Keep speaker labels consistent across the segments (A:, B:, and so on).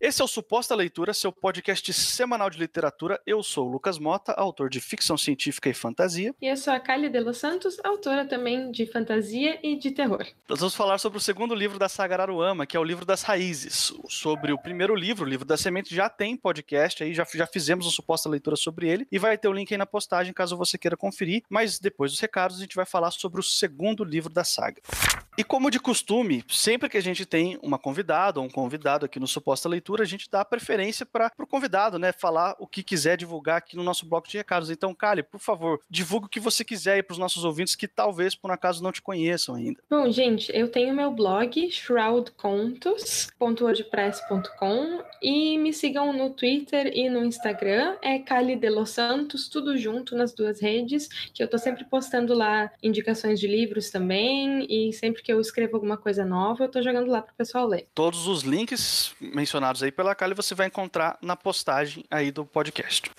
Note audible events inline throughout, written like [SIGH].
A: Esse é o Suposta Leitura, seu podcast semanal de literatura. Eu sou o Lucas Mota, autor de ficção científica e fantasia.
B: E eu sou a Kali de Los Santos, autora também de fantasia e de terror.
A: Nós vamos falar sobre o segundo livro da saga Araruama, que é o livro das raízes. Sobre o primeiro livro, o livro da semente, já tem podcast aí, já, já fizemos uma suposta leitura sobre ele e vai ter o link aí na postagem caso você queira conferir. Mas depois dos recados, a gente vai falar sobre o segundo livro da saga. E como de costume, sempre que a gente tem uma convidada ou um convidado aqui no Suposta Leitura, a gente dá preferência para o convidado, né? Falar o que quiser divulgar aqui no nosso bloco de recados. Então, Kali, por favor, divulgue o que você quiser aí para os nossos ouvintes que talvez, por um acaso, não te conheçam ainda.
B: Bom, gente, eu tenho meu blog, shroudcontos.wordpress.com e me sigam no Twitter e no Instagram, é Kali de Los Santos, tudo junto nas duas redes, que eu tô sempre postando lá indicações de livros também e sempre que eu escrevo alguma coisa nova, eu tô jogando lá pro pessoal ler.
A: Todos os links mencionados aí pela Kali você vai encontrar na postagem aí do podcast.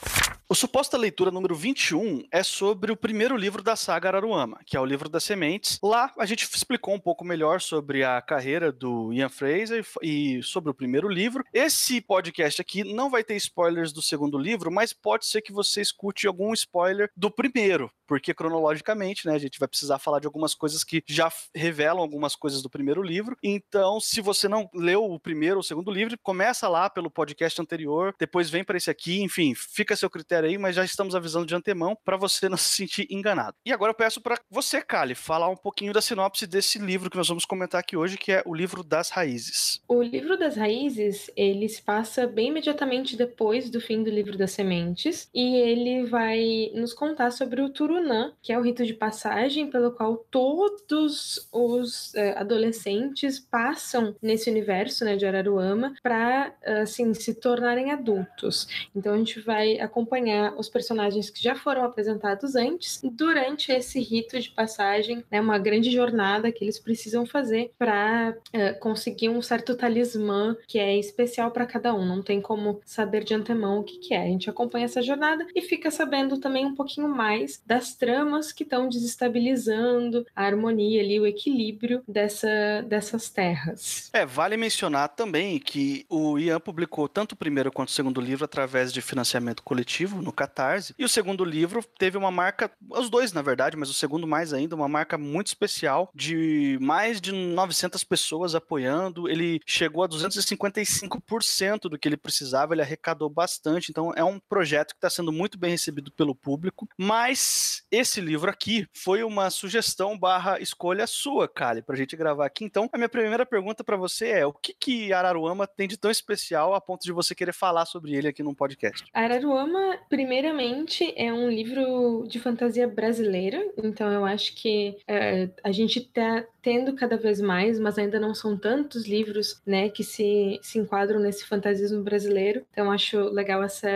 A: O Suposta Leitura número 21 é sobre o primeiro livro da saga Araruama, que é o livro das sementes. Lá a gente explicou um pouco melhor sobre a carreira do Ian Fraser e sobre o primeiro livro. Esse podcast aqui não vai ter spoilers do segundo livro, mas pode ser que você escute algum spoiler do primeiro, porque cronologicamente, né, a gente vai precisar falar de algumas coisas que já revelam algumas coisas do primeiro livro. Então, se você não leu o primeiro ou o segundo livro, começa lá pelo podcast anterior, depois vem para esse aqui, enfim, fica a seu critério aí, mas já estamos avisando de antemão para você não [LAUGHS] se sentir enganado. E agora eu peço para você, Kali, falar um pouquinho da sinopse desse livro que nós vamos comentar aqui hoje, que é o livro das raízes.
B: O livro das raízes, ele se passa bem imediatamente depois do fim do livro das sementes, e ele vai nos contar sobre o Turu Turunã, que é o rito de passagem pelo qual todos os uh, adolescentes passam nesse universo né, de Araruama para assim, se tornarem adultos. Então a gente vai acompanhar os personagens que já foram apresentados antes durante esse rito de passagem, né, uma grande jornada que eles precisam fazer para uh, eh, conseguir um certo talismã que é especial para cada um. Não tem como saber de antemão o que, que é. A gente acompanha essa jornada e fica sabendo também um pouquinho mais das as tramas que estão desestabilizando a harmonia ali, o equilíbrio dessa, dessas terras.
A: É, vale mencionar também que o Ian publicou tanto o primeiro quanto o segundo livro através de financiamento coletivo no Catarse, e o segundo livro teve uma marca, os dois na verdade, mas o segundo mais ainda, uma marca muito especial de mais de 900 pessoas apoiando, ele chegou a 255% do que ele precisava, ele arrecadou bastante, então é um projeto que está sendo muito bem recebido pelo público, mas esse livro aqui foi uma sugestão barra escolha sua, Kali, pra gente gravar aqui. Então, a minha primeira pergunta para você é: o que, que Araruama tem de tão especial a ponto de você querer falar sobre ele aqui num podcast?
B: Araruama, primeiramente, é um livro de fantasia brasileira, então eu acho que é, a gente tá tendo cada vez mais, mas ainda não são tantos livros, né, que se, se enquadram nesse fantasismo brasileiro. Então acho legal essa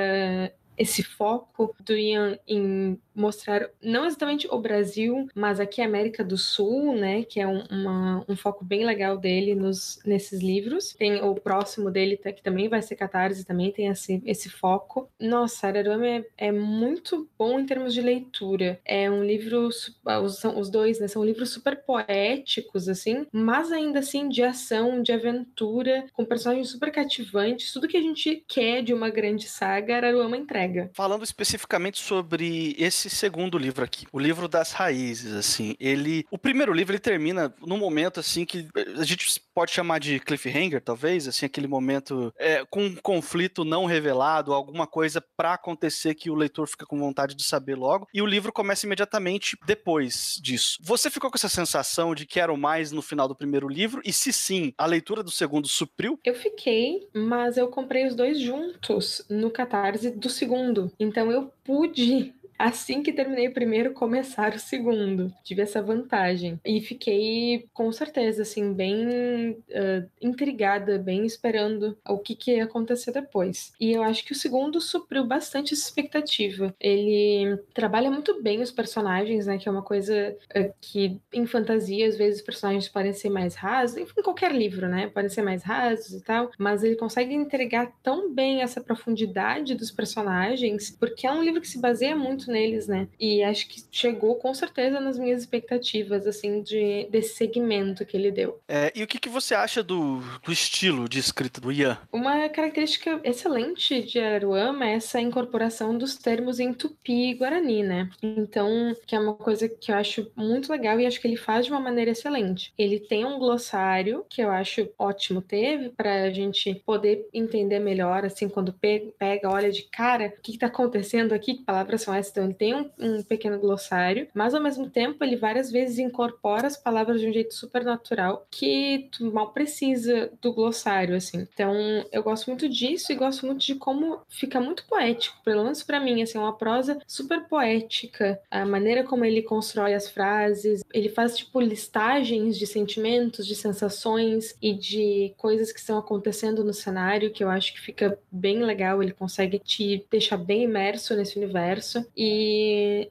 B: esse foco do Ian em mostrar não exatamente o Brasil, mas aqui a América do Sul, né, que é um, uma, um foco bem legal dele nos, nesses livros. Tem o próximo dele tá, que também vai ser Catarse, também tem esse, esse foco. Nossa, Araruama é, é muito bom em termos de leitura. É um livro, ah, os, os dois, né, são livros super poéticos, assim, mas ainda assim de ação, de aventura, com personagens super cativantes, tudo que a gente quer de uma grande saga, Araruama entrega.
A: Falando especificamente sobre esse segundo livro aqui, o livro das raízes, assim, ele, o primeiro livro ele termina num momento assim que a gente pode chamar de cliffhanger, talvez, assim, aquele momento é, com um conflito não revelado, alguma coisa para acontecer que o leitor fica com vontade de saber logo, e o livro começa imediatamente depois disso. Você ficou com essa sensação de que era o mais no final do primeiro livro? E se sim, a leitura do segundo supriu?
B: Eu fiquei, mas eu comprei os dois juntos no Catarse do segundo. Então eu pude assim que terminei o primeiro, começar o segundo. Tive essa vantagem. E fiquei, com certeza, assim, bem uh, intrigada, bem esperando o que, que ia acontecer depois. E eu acho que o segundo supriu bastante essa expectativa. Ele trabalha muito bem os personagens, né? Que é uma coisa uh, que em fantasia, às vezes, os personagens podem ser mais rasos, em qualquer livro, né? Podem ser mais rasos e tal, mas ele consegue entregar tão bem essa profundidade dos personagens, porque é um livro que se baseia muito neles, né? E acho que chegou com certeza nas minhas expectativas, assim, de, desse segmento que ele deu.
A: É, e o que, que você acha do, do estilo de escrita do Ian?
B: Uma característica excelente de Araruama é essa incorporação dos termos em tupi e guarani, né? Então, que é uma coisa que eu acho muito legal e acho que ele faz de uma maneira excelente. Ele tem um glossário que eu acho ótimo teve para a gente poder entender melhor, assim, quando pega, olha de cara, o que está acontecendo aqui, que palavras são essas? Então, ele tem um, um pequeno glossário, mas ao mesmo tempo ele várias vezes incorpora as palavras de um jeito super natural que tu mal precisa do glossário, assim. Então, eu gosto muito disso e gosto muito de como fica muito poético, pelo menos para mim, assim, é uma prosa super poética, a maneira como ele constrói as frases, ele faz tipo listagens de sentimentos, de sensações e de coisas que estão acontecendo no cenário que eu acho que fica bem legal, ele consegue te deixar bem imerso nesse universo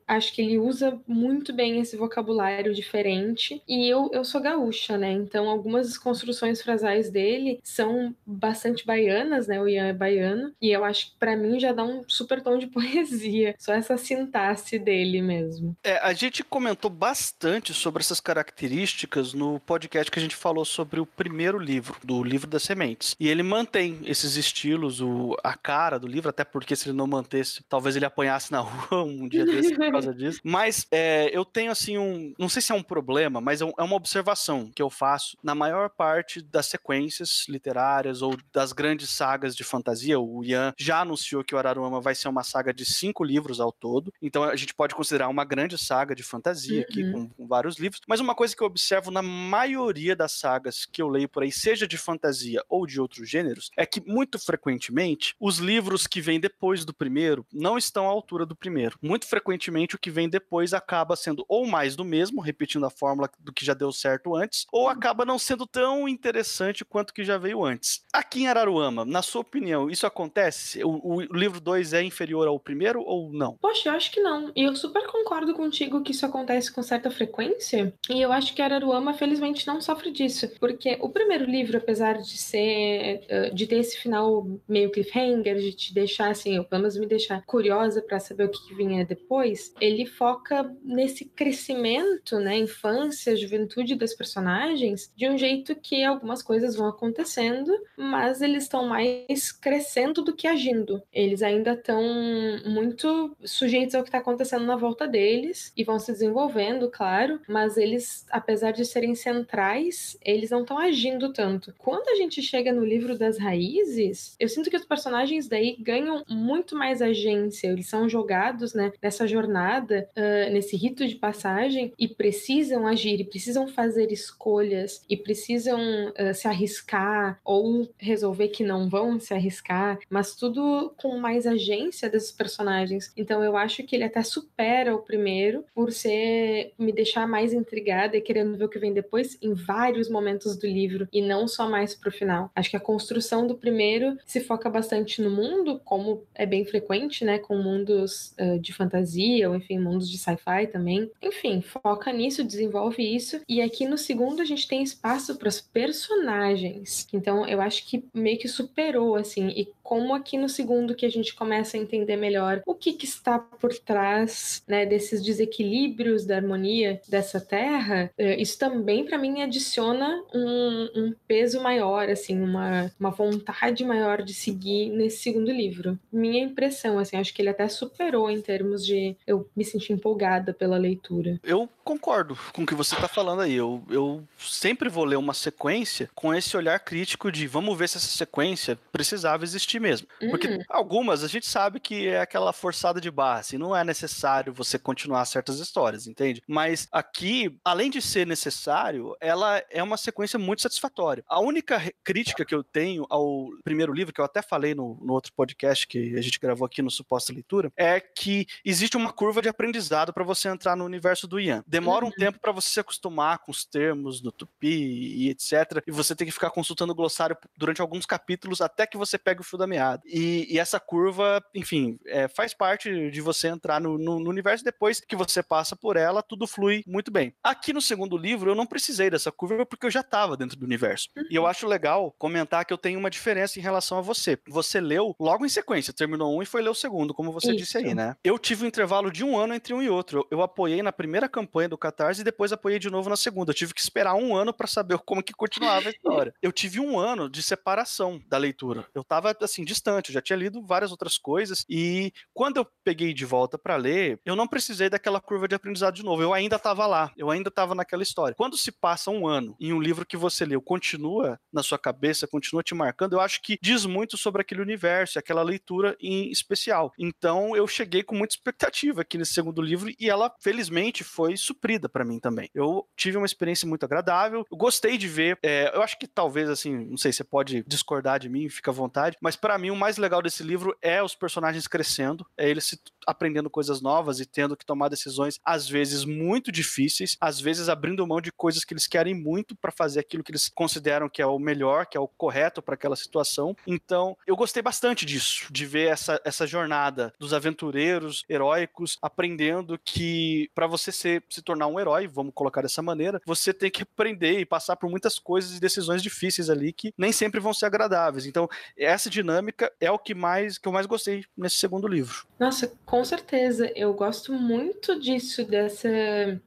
B: acho que ele usa muito bem esse vocabulário diferente e eu, eu sou gaúcha, né? Então algumas construções frasais dele são bastante baianas, né? O Ian é baiano e eu acho que para mim já dá um super tom de [LAUGHS] poesia, só essa sintaxe dele mesmo.
A: É, a gente comentou bastante sobre essas características no podcast que a gente falou sobre o primeiro livro, do livro das sementes. E ele mantém esses estilos, o, a cara do livro, até porque se ele não mantesse, talvez ele apanhasse na [LAUGHS] rua um dia desse por causa [LAUGHS] disso. Mas é, eu tenho assim um. Não sei se é um problema, mas é, é uma observação que eu faço na maior parte das sequências literárias ou das grandes sagas de fantasia. O Ian já anunciou que o Araruama vai ser uma saga de cinco livros ao todo. Então a gente pode considerar uma grande saga de fantasia uhum. aqui, com, com vários livros. Mas uma coisa que eu observo na maioria das sagas que eu leio por aí, seja de fantasia ou de outros gêneros, é que muito frequentemente os livros que vêm depois do primeiro não estão à altura do primeiro. Muito frequentemente o que vem depois acaba sendo ou mais do mesmo, repetindo a fórmula do que já deu certo antes, ou acaba não sendo tão interessante quanto o que já veio antes. Aqui em Araruama, na sua opinião, isso acontece? O, o livro 2 é inferior ao primeiro ou não?
B: Poxa, eu acho que não. E eu super concordo contigo que isso acontece com certa frequência. E eu acho que Araruama, felizmente, não sofre disso. Porque o primeiro livro, apesar de ser. Eh, de ter esse final meio cliffhanger, de te deixar assim, ou pelo menos me deixar curiosa para saber o que vinha depois, ele foca nesse crescimento, né? Infância, juventude das personagens, de um jeito que algumas coisas vão acontecendo, mas eles estão mais crescendo do que agindo. Eles ainda estão muito sujeitos ao que está acontecendo na volta deles e vão se desenvolvendo, claro, mas eles, apesar de serem centrais, eles não estão agindo tanto. Quando a gente chega no livro das raízes, eu sinto que os personagens daí ganham muito mais agência, eles são jogados né, nessa jornada, uh, nesse rito de passagem e precisam agir, e precisam fazer escolhas e precisam uh, se arriscar ou resolver que não vão se arriscar, mas tudo com mais agência desses personagens. Então eu acho que ele até supera o primeiro por ser me deixar mais intrigada e querendo ver o que vem depois em vários momentos do livro e não só mais pro final. Acho que a construção do primeiro se foca bastante no mundo, como é bem frequente, né, com mundos uh, de fantasia ou enfim, mundos de sci-fi também. Enfim, foca nisso, desenvolve isso e aqui no segundo a gente tem espaço para os personagens. Então eu acho que meio que superou assim e como aqui no segundo que a gente começa a entender melhor o que, que está por trás né, desses desequilíbrios da harmonia dessa terra, eh, isso também para mim adiciona um, um, peso maior, assim, uma, uma vontade maior de seguir nesse segundo livro. Minha impressão, assim, acho que ele até superou em termos de eu me sentir empolgada pela leitura.
A: Eu concordo com o que você está falando aí. Eu, eu sempre vou ler uma sequência com esse olhar crítico de vamos ver se essa sequência precisava existir mesmo. Porque uhum. algumas a gente sabe que é aquela forçada de barra, assim, não é necessário você continuar certas histórias, entende? Mas aqui, além de ser necessário, ela é uma sequência muito satisfatória. A única crítica que eu tenho ao primeiro livro, que eu até falei no, no outro podcast que a gente gravou aqui no Suposta Leitura, é que existe uma curva de aprendizado para você entrar no universo do Ian. Demora uhum. um tempo para você se acostumar com os termos do Tupi e etc. E você tem que ficar consultando o glossário durante alguns capítulos até que você pegue o fio da meada. E, e essa curva, enfim, é, faz parte de você entrar no, no, no, universo depois que você passa por ela, tudo flui muito bem. Aqui no segundo livro, eu não precisei dessa curva porque eu já estava dentro do universo. E eu acho legal comentar que eu tenho uma diferença em relação a você. Você leu logo em sequência, terminou um e foi ler o segundo, como você Isso. disse aí, né? Eu tive um intervalo de um ano entre um e outro. Eu, apoiei na primeira campanha do Catarse e depois apoiei de novo na segunda. Eu tive que esperar um ano para saber [LAUGHS] como que continuava a história. Eu tive um ano de separação da leitura. Eu tava, assim, distante, eu já tinha lido várias outras coisas e quando eu peguei de volta para ler, eu não precisei daquela curva de aprendizado de novo. Eu ainda tava lá, eu ainda tava naquela história. Quando se passa um ano em um livro que você leu, continua na sua cabeça, continua te marcando, eu acho que diz muito sobre aquele universo, aquela leitura em especial. Então eu cheguei com muita expectativa aqui nesse segundo livro e ela, felizmente, foi suprida para mim também. Eu tive uma experiência muito agradável, eu gostei de ver. É, eu acho que talvez, assim, não sei, você pode discordar de mim, fica à vontade, mas para mim o mais legal desse livro é os personagens crescendo, é eles se aprendendo coisas novas e tendo que tomar decisões às vezes muito difíceis, às vezes abrindo mão de coisas que eles querem muito para fazer aquilo que eles consideram que é o melhor, que é o correto para aquela situação. Então, eu gostei bastante disso, de ver essa, essa jornada dos aventureiros heróicos aprendendo que para você ser, se tornar um herói, vamos colocar dessa maneira, você tem que aprender e passar por muitas coisas e decisões difíceis ali que nem sempre vão ser agradáveis. Então, essa dinâmica é o que mais que eu mais gostei nesse segundo livro.
B: Nossa, com certeza. Eu gosto muito disso, dessa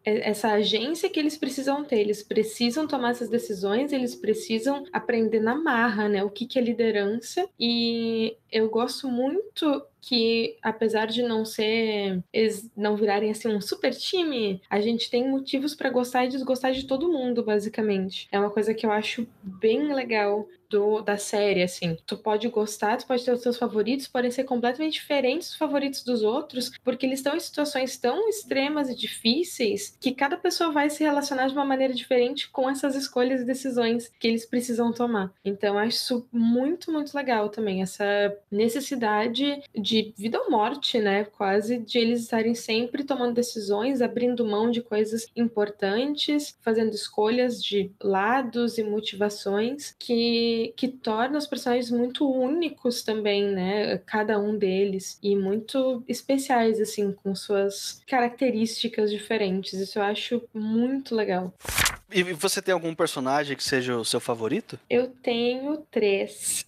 B: essa agência que eles precisam ter. Eles precisam tomar essas decisões, eles precisam aprender na marra, né? O que, que é liderança. E eu gosto muito que, apesar de não ser, eles não virarem assim um super time, a gente tem motivos para gostar e desgostar de todo mundo, basicamente. É uma coisa que eu acho bem legal do, da série, assim. Tu pode gostar, tu pode ter os seus favoritos, podem ser completamente diferentes dos favoritos dos outros, porque eles estão em situações tão extremas e difíceis que cada pessoa vai se relacionar de uma maneira diferente com essas escolhas e decisões que eles precisam tomar. Então, acho isso muito, muito legal também, essa necessidade de vida ou morte, né? Quase de eles estarem sempre tomando decisões, abrindo mão de coisas importantes, fazendo escolhas de lados e motivações que que, torna os personagens muito únicos também, né? Cada um deles. E muito especiais, assim, com suas características diferentes. Isso eu acho muito legal.
A: E você tem algum personagem que seja o seu favorito?
B: Eu tenho três.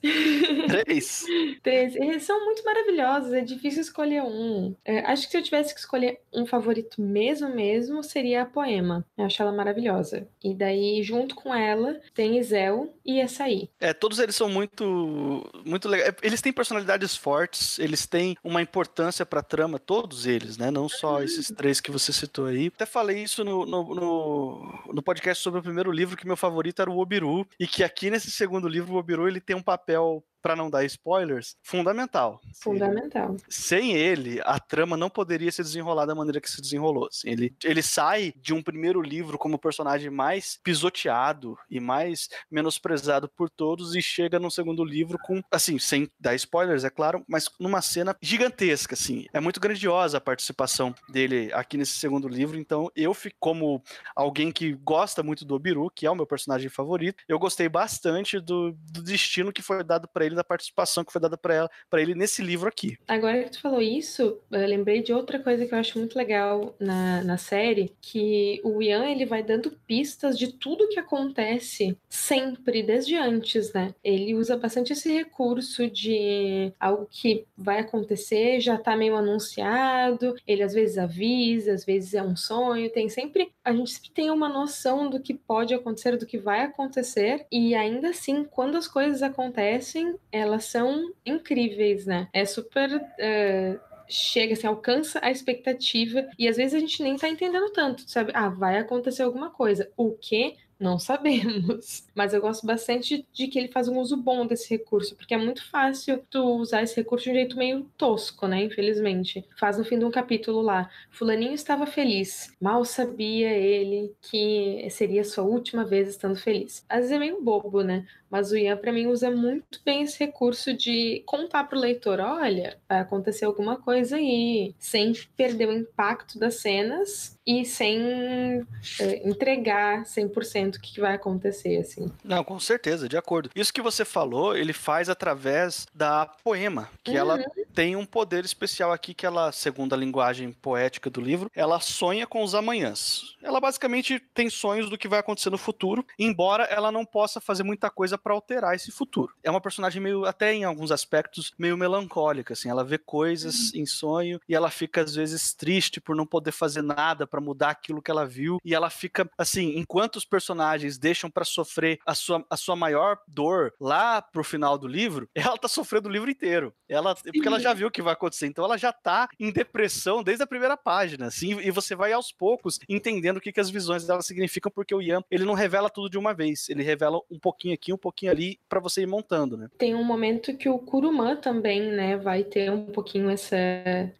A: Três? [LAUGHS]
B: três. Eles são muito maravilhosos, é difícil escolher um. É, acho que se eu tivesse que escolher um favorito mesmo, mesmo, seria a Poema. Eu acho ela maravilhosa. E daí, junto com ela, tem Isel e Açaí.
A: É, todos eles são muito, muito legais. É, eles têm personalidades fortes, eles têm uma importância pra trama, todos eles, né? Não só esses três que você citou aí. Até falei isso no, no, no, no podcast sobre o primeiro livro, que meu favorito era o Obiru, e que aqui nesse segundo livro, o Obiru ele tem um papel para não dar spoilers, fundamental.
B: Fundamental.
A: Sem ele, a trama não poderia se desenrolar da maneira que se desenrolou. Assim, ele, ele sai de um primeiro livro como o personagem mais pisoteado e mais menosprezado por todos e chega num segundo livro com, assim, sem dar spoilers, é claro, mas numa cena gigantesca, assim. É muito grandiosa a participação dele aqui nesse segundo livro, então eu fico como alguém que gosta muito do Obiru, que é o meu personagem favorito, eu gostei bastante do, do destino que foi dado para ele da participação que foi dada para ele nesse livro aqui.
B: Agora que tu falou isso, eu lembrei de outra coisa que eu acho muito legal na, na série, que o Ian ele vai dando pistas de tudo que acontece sempre, desde antes, né? Ele usa bastante esse recurso de algo que vai acontecer, já tá meio anunciado, ele às vezes avisa, às vezes é um sonho, tem sempre. A gente sempre tem uma noção do que pode acontecer, do que vai acontecer, e ainda assim, quando as coisas acontecem, elas são incríveis, né? É super. Uh, chega, assim, alcança a expectativa e às vezes a gente nem tá entendendo tanto, sabe? Ah, vai acontecer alguma coisa. O que? Não sabemos. [LAUGHS] Mas eu gosto bastante de que ele faz um uso bom desse recurso, porque é muito fácil tu usar esse recurso de um jeito meio tosco, né? Infelizmente. Faz no fim de um capítulo lá. Fulaninho estava feliz. Mal sabia ele que seria sua última vez estando feliz. Às vezes é meio bobo, né? Mas o Ian, para mim, usa muito bem esse recurso de contar pro leitor: olha, vai acontecer alguma coisa aí, sem perder o impacto das cenas e sem é, entregar 100% o que vai acontecer, assim.
A: Não, com certeza, de acordo. Isso que você falou, ele faz através da poema, que uhum. ela tem um poder especial aqui que ela, segundo a linguagem poética do livro, ela sonha com os amanhãs. Ela basicamente tem sonhos do que vai acontecer no futuro, embora ela não possa fazer muita coisa para alterar esse futuro. É uma personagem meio, até em alguns aspectos, meio melancólica, assim. Ela vê coisas uhum. em sonho e ela fica às vezes triste por não poder fazer nada para mudar aquilo que ela viu e ela fica assim, enquanto os personagens deixam para sofrer a sua, a sua maior dor lá pro final do livro, [LAUGHS] ela tá sofrendo o livro inteiro. Ela, porque ela já viu o que vai acontecer, então ela já tá em depressão desde a primeira página, assim, e você vai aos poucos entendendo o que, que as visões dela significam, porque o Ian, ele não revela tudo de uma vez, ele revela um pouquinho aqui, um pouquinho ali, para você ir montando, né?
B: Tem um momento que o Kurumã também, né, vai ter um pouquinho essa,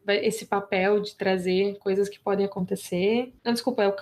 B: esse papel de trazer coisas que podem acontecer. Não, desculpa, é o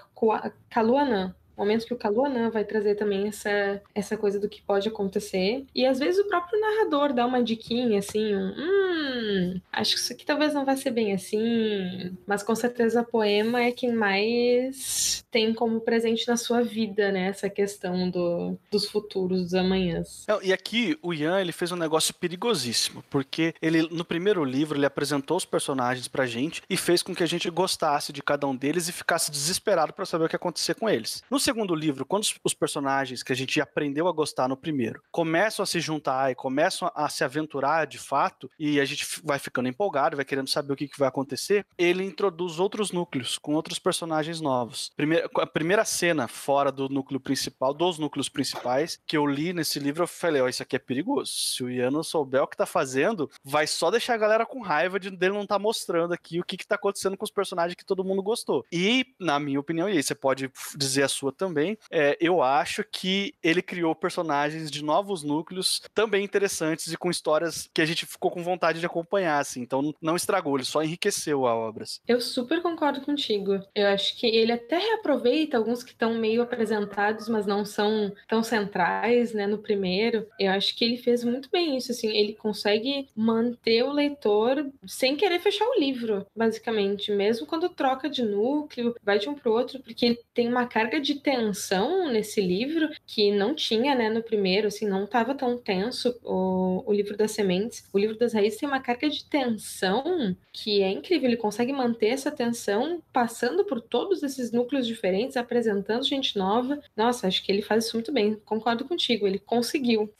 B: Kaluanã momentos que o Kaluanã vai trazer também essa, essa coisa do que pode acontecer. E às vezes o próprio narrador dá uma diquinha, assim, um, hum, acho que isso aqui talvez não vai ser bem assim. Mas com certeza a poema é quem mais tem como presente na sua vida, né? Essa questão do, dos futuros, dos amanhãs.
A: e aqui o Ian, ele fez um negócio perigosíssimo, porque ele, no primeiro livro, ele apresentou os personagens pra gente e fez com que a gente gostasse de cada um deles e ficasse desesperado para saber o que acontecer com eles. No segundo livro, quando os personagens que a gente aprendeu a gostar no primeiro começam a se juntar e começam a se aventurar de fato, e a gente vai ficando empolgado, vai querendo saber o que, que vai acontecer, ele introduz outros núcleos com outros personagens novos. Primeira, a primeira cena fora do núcleo principal, dos núcleos principais, que eu li nesse livro, eu falei: Ó, oh, isso aqui é perigoso. Se o Ian não souber o que tá fazendo, vai só deixar a galera com raiva de dele não estar tá mostrando aqui o que, que tá acontecendo com os personagens que todo mundo gostou. E, na minha opinião, e aí você pode dizer a sua também, é, eu acho que ele criou personagens de novos núcleos também interessantes e com histórias que a gente ficou com vontade de acompanhar, assim. Então não estragou, ele só enriqueceu a obra.
B: Eu super concordo contigo. Eu acho que ele até reaproveita alguns que estão meio apresentados, mas não são tão centrais, né, no primeiro. Eu acho que ele fez muito bem isso, assim, ele consegue manter o leitor sem querer fechar o livro, basicamente, mesmo quando troca de núcleo, vai de um pro outro, porque ele tem uma carga de tensão nesse livro que não tinha, né, no primeiro, assim, não estava tão tenso o, o livro das sementes. O livro das raízes tem uma carga de tensão que é incrível, ele consegue manter essa tensão passando por todos esses núcleos diferentes, apresentando gente nova. Nossa, acho que ele faz isso muito bem. Concordo contigo, ele conseguiu.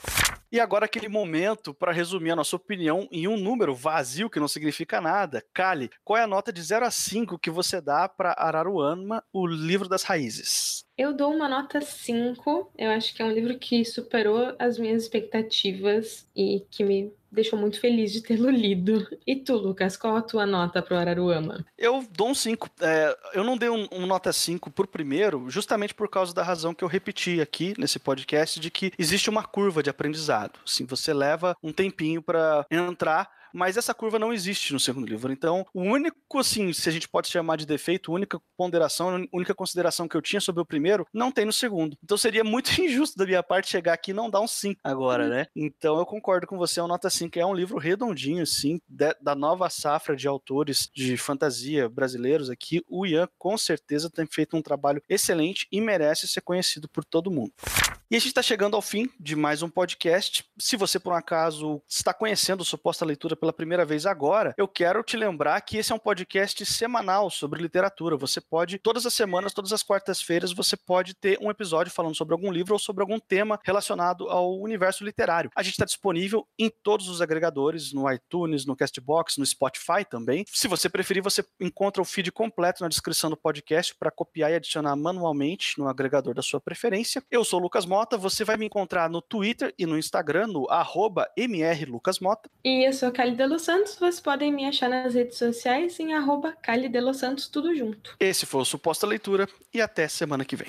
A: E agora aquele momento para resumir a nossa opinião em um número vazio que não significa nada. Kali, qual é a nota de 0 a 5 que você dá para Araruama, o livro das raízes?
B: Eu dou uma nota 5. Eu acho que é um livro que superou as minhas expectativas e que me deixou muito feliz de tê-lo lido. E tu, Lucas, qual a tua nota pro Araruama?
A: Eu dou um 5. É, eu não dei um, um nota 5 pro primeiro, justamente por causa da razão que eu repeti aqui nesse podcast, de que existe uma curva de aprendizado. Assim, você leva um tempinho para entrar mas essa curva não existe no segundo livro. Então, o único, assim, se a gente pode chamar de defeito, única ponderação, a única consideração que eu tinha sobre o primeiro, não tem no segundo. Então seria muito [LAUGHS] injusto da minha parte chegar aqui e não dar um 5 agora, né? Então eu concordo com você, é uma nota 5, é um livro redondinho, assim, de, da nova safra de autores de fantasia brasileiros aqui. O Ian, com certeza, tem feito um trabalho excelente e merece ser conhecido por todo mundo. E a gente está chegando ao fim de mais um podcast. Se você, por um acaso, está conhecendo o Suposta Leitura pela primeira vez agora, eu quero te lembrar que esse é um podcast semanal sobre literatura. Você pode, todas as semanas, todas as quartas-feiras, você pode ter um episódio falando sobre algum livro ou sobre algum tema relacionado ao universo literário. A gente está disponível em todos os agregadores, no iTunes, no Castbox, no Spotify também. Se você preferir, você encontra o feed completo na descrição do podcast para copiar e adicionar manualmente no agregador da sua preferência. Eu sou o Lucas Mota, você vai me encontrar no Twitter e no Instagram, no arroba mrlucasmota.
B: E eu sou Cali de Los Santos, vocês podem me achar nas redes sociais em arroba Cali de Los Santos, tudo junto.
A: Esse foi o Suposta Leitura e até semana que vem.